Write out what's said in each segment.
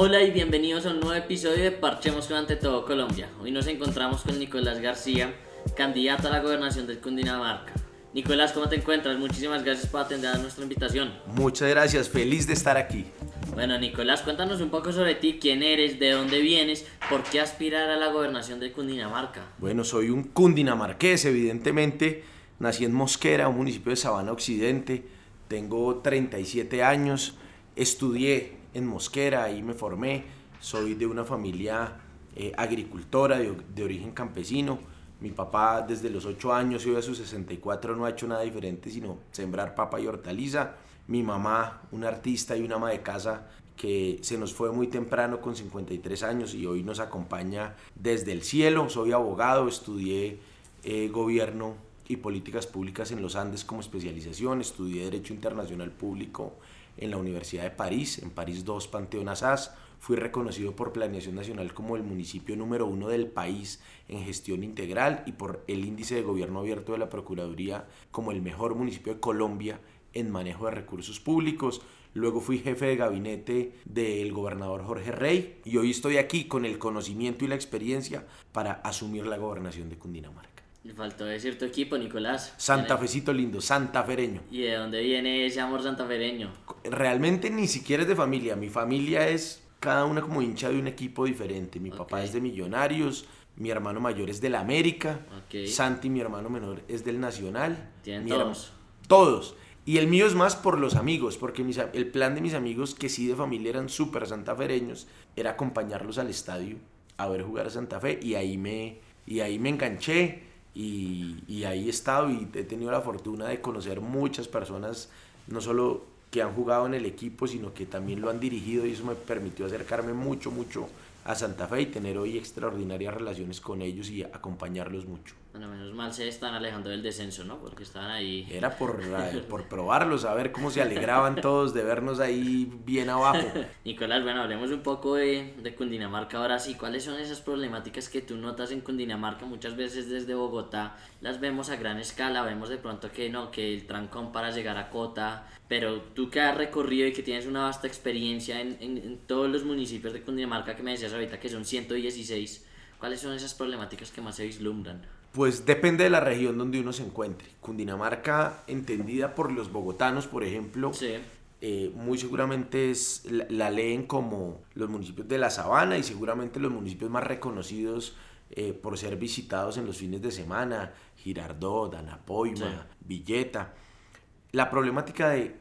Hola y bienvenidos a un nuevo episodio de Parchemos con Ante Todo Colombia. Hoy nos encontramos con Nicolás García, candidato a la gobernación del Cundinamarca. Nicolás, ¿cómo te encuentras? Muchísimas gracias por atender a nuestra invitación. Muchas gracias, feliz de estar aquí. Bueno, Nicolás, cuéntanos un poco sobre ti, quién eres, de dónde vienes, por qué aspirar a la gobernación del Cundinamarca. Bueno, soy un cundinamarqués, evidentemente. Nací en Mosquera, un municipio de Sabana Occidente. Tengo 37 años. Estudié en Mosquera, ahí me formé. Soy de una familia eh, agricultora de, de, origen campesino. Mi papá desde los 8 años y hoy a sus 64 no ha hecho nada diferente sino sembrar papa y hortaliza. Mi mamá, una artista y una ama de casa que se nos fue muy temprano con 53 años y hoy nos acompaña desde el cielo. Soy abogado, estudié eh, gobierno y políticas públicas en los Andes como especialización, estudié Derecho Internacional Público en la Universidad de París, en París 2, Panteón Assas. Fui reconocido por Planeación Nacional como el municipio número uno del país en gestión integral y por el índice de gobierno abierto de la Procuraduría como el mejor municipio de Colombia en manejo de recursos públicos. Luego fui jefe de gabinete del gobernador Jorge Rey y hoy estoy aquí con el conocimiento y la experiencia para asumir la gobernación de Cundinamarca. Le faltó decir tu equipo, Nicolás. Santafecito lindo, santafereño. ¿Y de dónde viene ese amor santafereño? Realmente ni siquiera es de familia. Mi familia es cada una como hincha de un equipo diferente. Mi papá es de Millonarios, mi hermano mayor es del América, Okay. Santi, mi hermano menor, es del Nacional. Tienen todos. Todos. Y el mío es más por los amigos, porque mis el plan de mis amigos, que sí de familia eran súper santafereños, era acompañarlos al estadio a ver jugar a Santa Fe y ahí me, y ahí me enganché y, y ahí he estado y he tenido la fortuna de conocer muchas personas, no solo que han jugado en el equipo, sino que también lo han dirigido y eso me permitió acercarme mucho, mucho a Santa Fe y tener hoy extraordinarias relaciones con ellos y acompañarlos mucho. Bueno, menos mal se están alejando del descenso, ¿no? Porque estaban ahí. Era por, por probarlos, a ver cómo se alegraban todos de vernos ahí bien abajo. Nicolás, bueno, hablemos un poco de, de Cundinamarca ahora sí. ¿Cuáles son esas problemáticas que tú notas en Cundinamarca? Muchas veces desde Bogotá las vemos a gran escala, vemos de pronto que no, que el trancón para llegar a Cota, pero tú que has recorrido y que tienes una vasta experiencia en, en, en todos los municipios de Cundinamarca que me decías ahorita que son 116, ¿cuáles son esas problemáticas que más se vislumbran? Pues depende de la región donde uno se encuentre. Cundinamarca, entendida por los bogotanos, por ejemplo, Sí. eh, muy seguramente es, la, la leen como los municipios de la sabana y seguramente los municipios más reconocidos eh, por ser visitados en los fines de semana, Girardot, Anapoima, Sí. Villeta. La problemática de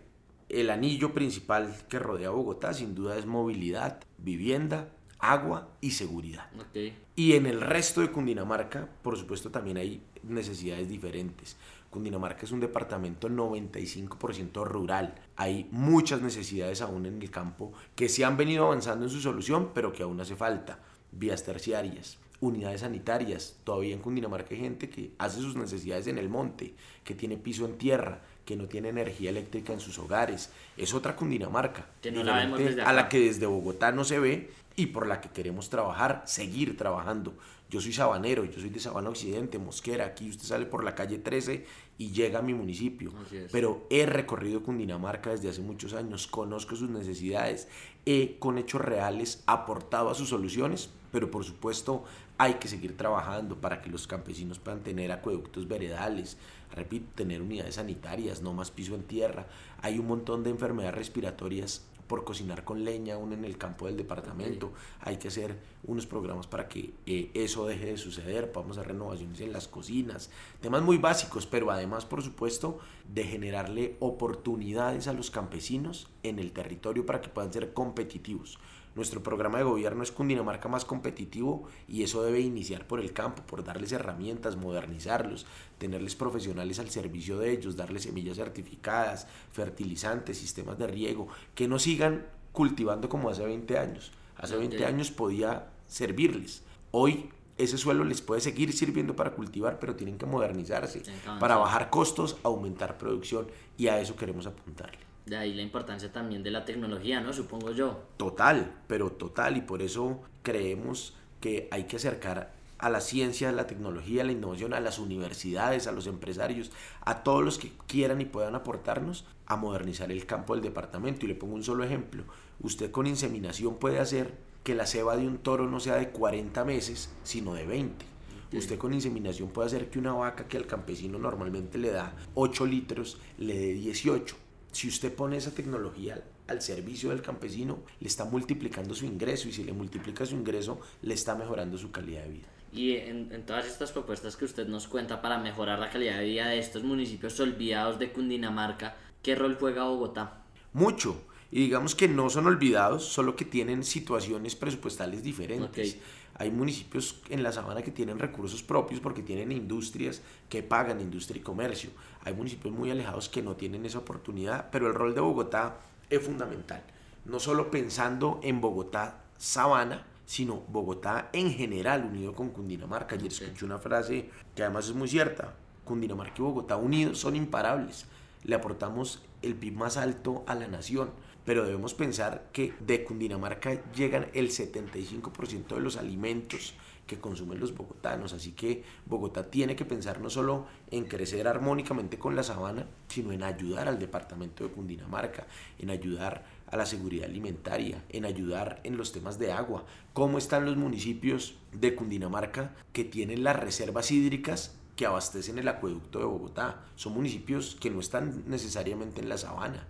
el anillo principal que rodea Bogotá sin duda es movilidad, vivienda, agua y seguridad. Ok. Y en el resto de Cundinamarca, por supuesto, también hay necesidades diferentes. Cundinamarca es un departamento 95% rural. Hay muchas necesidades aún en el campo que se han venido avanzando en su solución, pero que aún hace falta. Vías terciarias, unidades sanitarias. Todavía en Cundinamarca hay gente que hace sus necesidades en el monte, que tiene piso en tierra, que no tiene energía eléctrica en sus hogares. Es otra Cundinamarca, Que no la vemos desde a la que desde Bogotá no se ve y por la que queremos trabajar, seguir trabajando. Yo soy sabanero, yo soy de Sabana Occidente, Mosquera, aquí usted sale por la calle 13 y llega a mi municipio. Pero he recorrido Cundinamarca desde hace muchos años, conozco sus necesidades, he con hechos reales aportado a sus soluciones, pero por supuesto hay que seguir trabajando para que los campesinos puedan tener acueductos veredales, repito, tener unidades sanitarias, no más piso en tierra. Hay un montón de enfermedades respiratorias por cocinar con leña aún en el campo del departamento. Hay que hacer unos programas para que eh, eso deje de suceder. Vamos a hacer renovaciones en las cocinas. Temas muy básicos, pero además, por supuesto, de generarle oportunidades a los campesinos en el territorio para que puedan ser competitivos. Nuestro programa de gobierno es Cundinamarca más competitivo y eso debe iniciar por el campo, por darles herramientas, modernizarlos, tenerles profesionales al servicio de ellos, darles semillas certificadas, fertilizantes, sistemas de riego, que no sigan cultivando como hace 20 años. Hace 20 Ok. años podía servirles. Hoy ese suelo les puede seguir sirviendo para cultivar, pero tienen que modernizarse para bajar costos, aumentar producción y a eso queremos apuntarle. De ahí la importancia también de la tecnología, ¿no? Supongo yo. Total, pero total, y por eso creemos que hay que acercar a la ciencia, a la tecnología, a la innovación, a las universidades, a los empresarios, a todos los que quieran y puedan aportarnos a modernizar el campo del departamento. Y le pongo un solo ejemplo. Usted con inseminación puede hacer que la ceba de un toro no sea de 40 meses, sino de 20. Usted con inseminación puede hacer que una vaca que al campesino normalmente le da 8 litros, le dé 18. Si usted pone esa tecnología al servicio del campesino, le está multiplicando su ingreso y si le multiplica su ingreso, le está mejorando su calidad de vida. Y en, todas estas propuestas que usted nos cuenta para mejorar la calidad de vida de estos municipios olvidados de Cundinamarca, ¿qué rol juega Bogotá? Mucho. Y digamos que no son olvidados, solo que tienen situaciones presupuestales diferentes. Hay municipios en la sabana que tienen recursos propios porque tienen industrias que pagan industria y comercio. Hay municipios muy alejados que no tienen esa oportunidad, pero el rol de Bogotá es fundamental. No solo pensando en Bogotá sabana, sino Bogotá en general unido con Cundinamarca. Ayer escuché una frase que además es muy cierta. Cundinamarca y Bogotá unidos son imparables. Le aportamos el PIB más alto a la nación pero debemos pensar que de Cundinamarca llegan el 75% de los alimentos que consumen los bogotanos, así que Bogotá tiene que pensar no solo en crecer armónicamente con la sabana, sino en ayudar al departamento de Cundinamarca, en ayudar a la seguridad alimentaria, en ayudar en los temas de agua. ¿Cómo están los municipios de Cundinamarca que tienen las reservas hídricas que abastecen el acueducto de Bogotá? Son municipios que no están necesariamente en la sabana,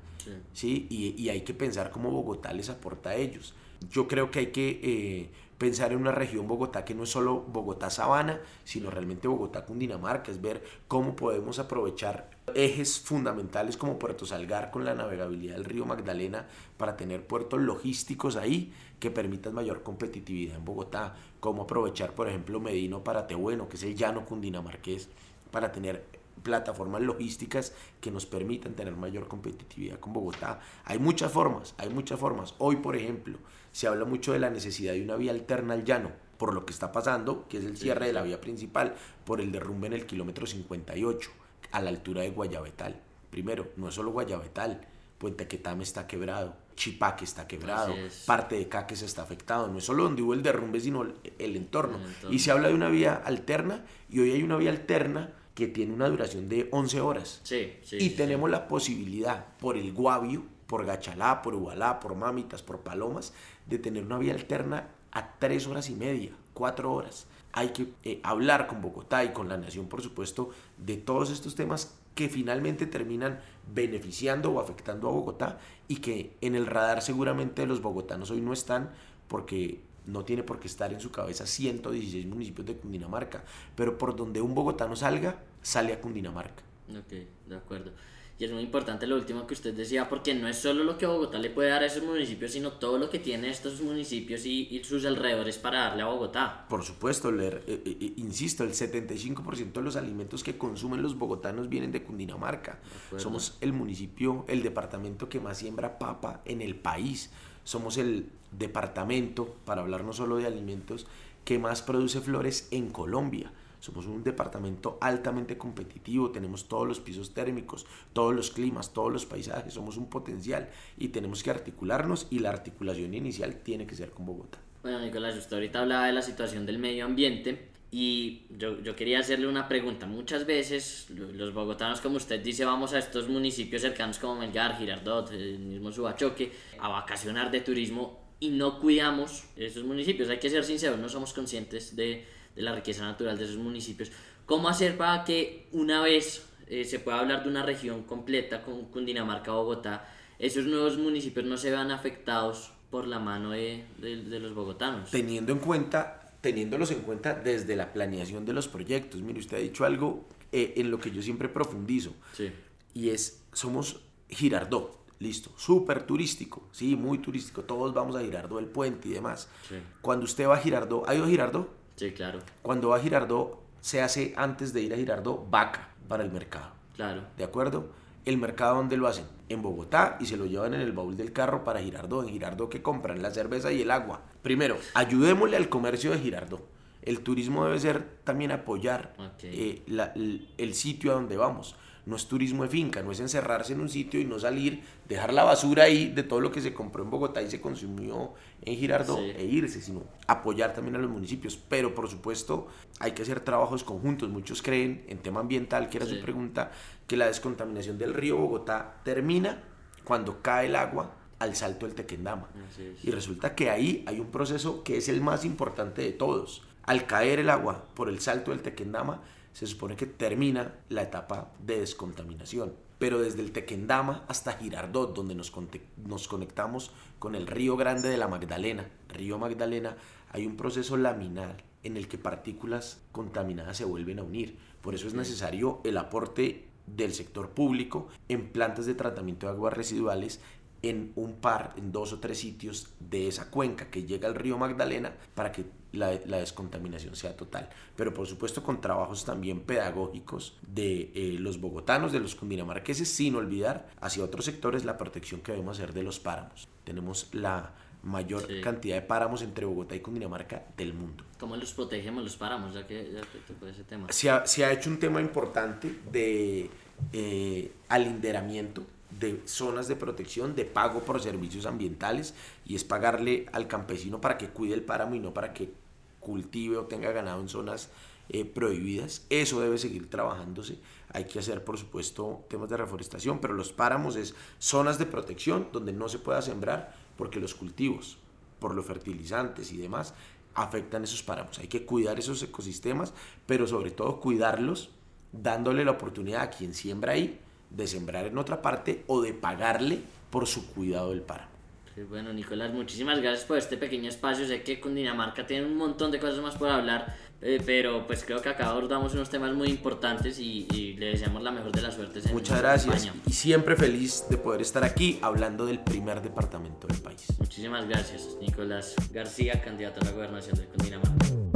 Sí. Y, hay que pensar cómo Bogotá les aporta a ellos. Yo creo que hay que eh, pensar en una región Bogotá que no es solo Bogotá Sabana, sino realmente Bogotá Cundinamarca, es ver cómo podemos aprovechar ejes fundamentales como Puerto Salgar con la navegabilidad del río Magdalena para tener puertos logísticos ahí que permitan mayor competitividad en Bogotá, cómo aprovechar por ejemplo Medino para Tehueno, que es el llano cundinamarqués, para tener plataformas logísticas que nos permitan tener mayor competitividad con Bogotá. Hay muchas formas, hay muchas formas. Hoy, por ejemplo, se habla mucho de la necesidad de una vía alterna al llano, por lo que está pasando, que es el cierre de la vía principal, por el derrumbe en el kilómetro 58, a la altura de Guayabetal. Primero, no es solo Guayabetal, Puente Quetame está quebrado, Chipaque está quebrado, parte de Caques está afectado. No es solo donde hubo el derrumbe, sino el, el entorno. Y se habla de una vía alterna, y hoy hay una vía alterna que tiene una duración de 11 horas. Sí, sí, y tenemos la posibilidad por el Guavio, por Gachalá, por Ubalá, por Mamitas, por Palomas, de tener una vía alterna a 3 horas y media, 4 horas. Hay que eh, hablar con Bogotá y con la nación, por supuesto, de todos estos temas que finalmente terminan beneficiando o afectando a Bogotá y que en el radar seguramente los bogotanos hoy no están porque no tiene por qué estar en su cabeza 116 municipios de Cundinamarca, pero por donde un bogotano salga, sale a Cundinamarca. Ok, de acuerdo. Y es muy importante lo último que usted decía, porque no es solo lo que Bogotá le puede dar a esos municipios, sino todo lo que tiene estos municipios y, sus alrededores para darle a Bogotá. Por supuesto, leer, eh, eh, eh, insisto, el 75% de los alimentos que consumen los bogotanos vienen de Cundinamarca. Somos el municipio, el departamento que más siembra papa en el país. Somos el departamento, para hablar no solo de alimentos, que más produce flores en Colombia. Somos un departamento altamente competitivo, tenemos todos los pisos térmicos, todos los climas, todos los paisajes, somos un potencial y tenemos que articularnos y la articulación inicial tiene que ser con Bogotá. Bueno, Nicolás, usted ahorita hablaba de la situación del medio ambiente y yo, yo, quería hacerle una pregunta. Muchas veces los bogotanos, como usted dice, vamos a estos municipios cercanos como Melgar, Girardot, el mismo Subachoque, a vacacionar de turismo y no cuidamos esos municipios. Hay que ser sinceros, no somos conscientes de, de la riqueza natural de esos municipios. ¿Cómo hacer para que una vez eh, se pueda hablar de una región completa con Cundinamarca, Bogotá, esos nuevos municipios no se vean afectados por la mano de, de los bogotanos? Teniendo en cuenta teniéndolos en cuenta desde la planeación de los proyectos. Mire, usted ha dicho algo eh, en lo que yo siempre profundizo. Sí. Y es, somos Girardot, listo, súper turístico, sí, muy turístico. Todos vamos a Girardot, el puente y demás. Sí. Cuando usted va a Girardot, ¿ha ido a Girardot? Sí, claro. Cuando va a Girardot, se hace antes de ir a Girardot vaca para el mercado. Claro. ¿De acuerdo? ¿El mercado dónde lo hacen? En Bogotá y se lo llevan en el baúl del carro para Girardot. En Girardot que compran la cerveza y el agua. Primero, ayudémosle al comercio de Girardot. El turismo debe ser también apoyar eh, el, sitio a donde vamos. No es turismo de finca, no es encerrarse en un sitio y no salir, dejar la basura ahí de todo lo que se compró en Bogotá y se consumió en Girardot e irse, sino apoyar también a los municipios. Pero por supuesto hay que hacer trabajos conjuntos. Muchos creen en tema ambiental, que era su pregunta, que la descontaminación del río Bogotá termina cuando cae el agua al salto del Tequendama. Y resulta que ahí hay un proceso que es el más importante de todos. Al caer el agua por el salto del Tequendama, se supone que termina la etapa de descontaminación. Pero desde el Tequendama hasta Girardot, donde nos, nos conectamos con el río Grande de la Magdalena, río Magdalena, hay un proceso laminal en el que partículas contaminadas se vuelven a unir. Por eso es necesario el aporte del sector público en plantas de tratamiento de aguas residuales en un par, en dos o tres sitios de esa cuenca que llega al río Magdalena para que la, descontaminación sea total. Pero por supuesto con trabajos también pedagógicos de eh, los bogotanos, de los cundinamarqueses, sin olvidar hacia otros sectores la protección que debemos hacer de los páramos. Tenemos la mayor cantidad de páramos entre Bogotá y Cundinamarca del mundo. ¿Cómo los protegemos los páramos? Ya que, ya que ese tema. Se ha, se ha, hecho un tema importante de eh, alinderamiento de zonas de protección, de pago por servicios ambientales y es pagarle al campesino para que cuide el páramo y no para que cultive o tenga ganado en zonas eh, prohibidas. Eso debe seguir trabajándose. Hay que hacer, por supuesto, temas de reforestación, pero los páramos es zonas de protección donde no se pueda sembrar porque los cultivos, por los fertilizantes y demás, afectan esos páramos. Hay que cuidar esos ecosistemas, pero sobre todo cuidarlos dándole la oportunidad a quien siembra ahí de sembrar en otra parte o de pagarle por su cuidado del páramo. bueno, Nicolás, muchísimas gracias por este pequeño espacio. Sé que con Dinamarca tiene un montón de cosas más por hablar, eh, pero pues creo que acá abordamos unos temas muy importantes y, le deseamos la mejor de las suertes. En Muchas gracias y siempre feliz de poder estar aquí hablando del primer departamento del país. Muchísimas gracias, Nicolás García, candidato a la gobernación de Cundinamarca.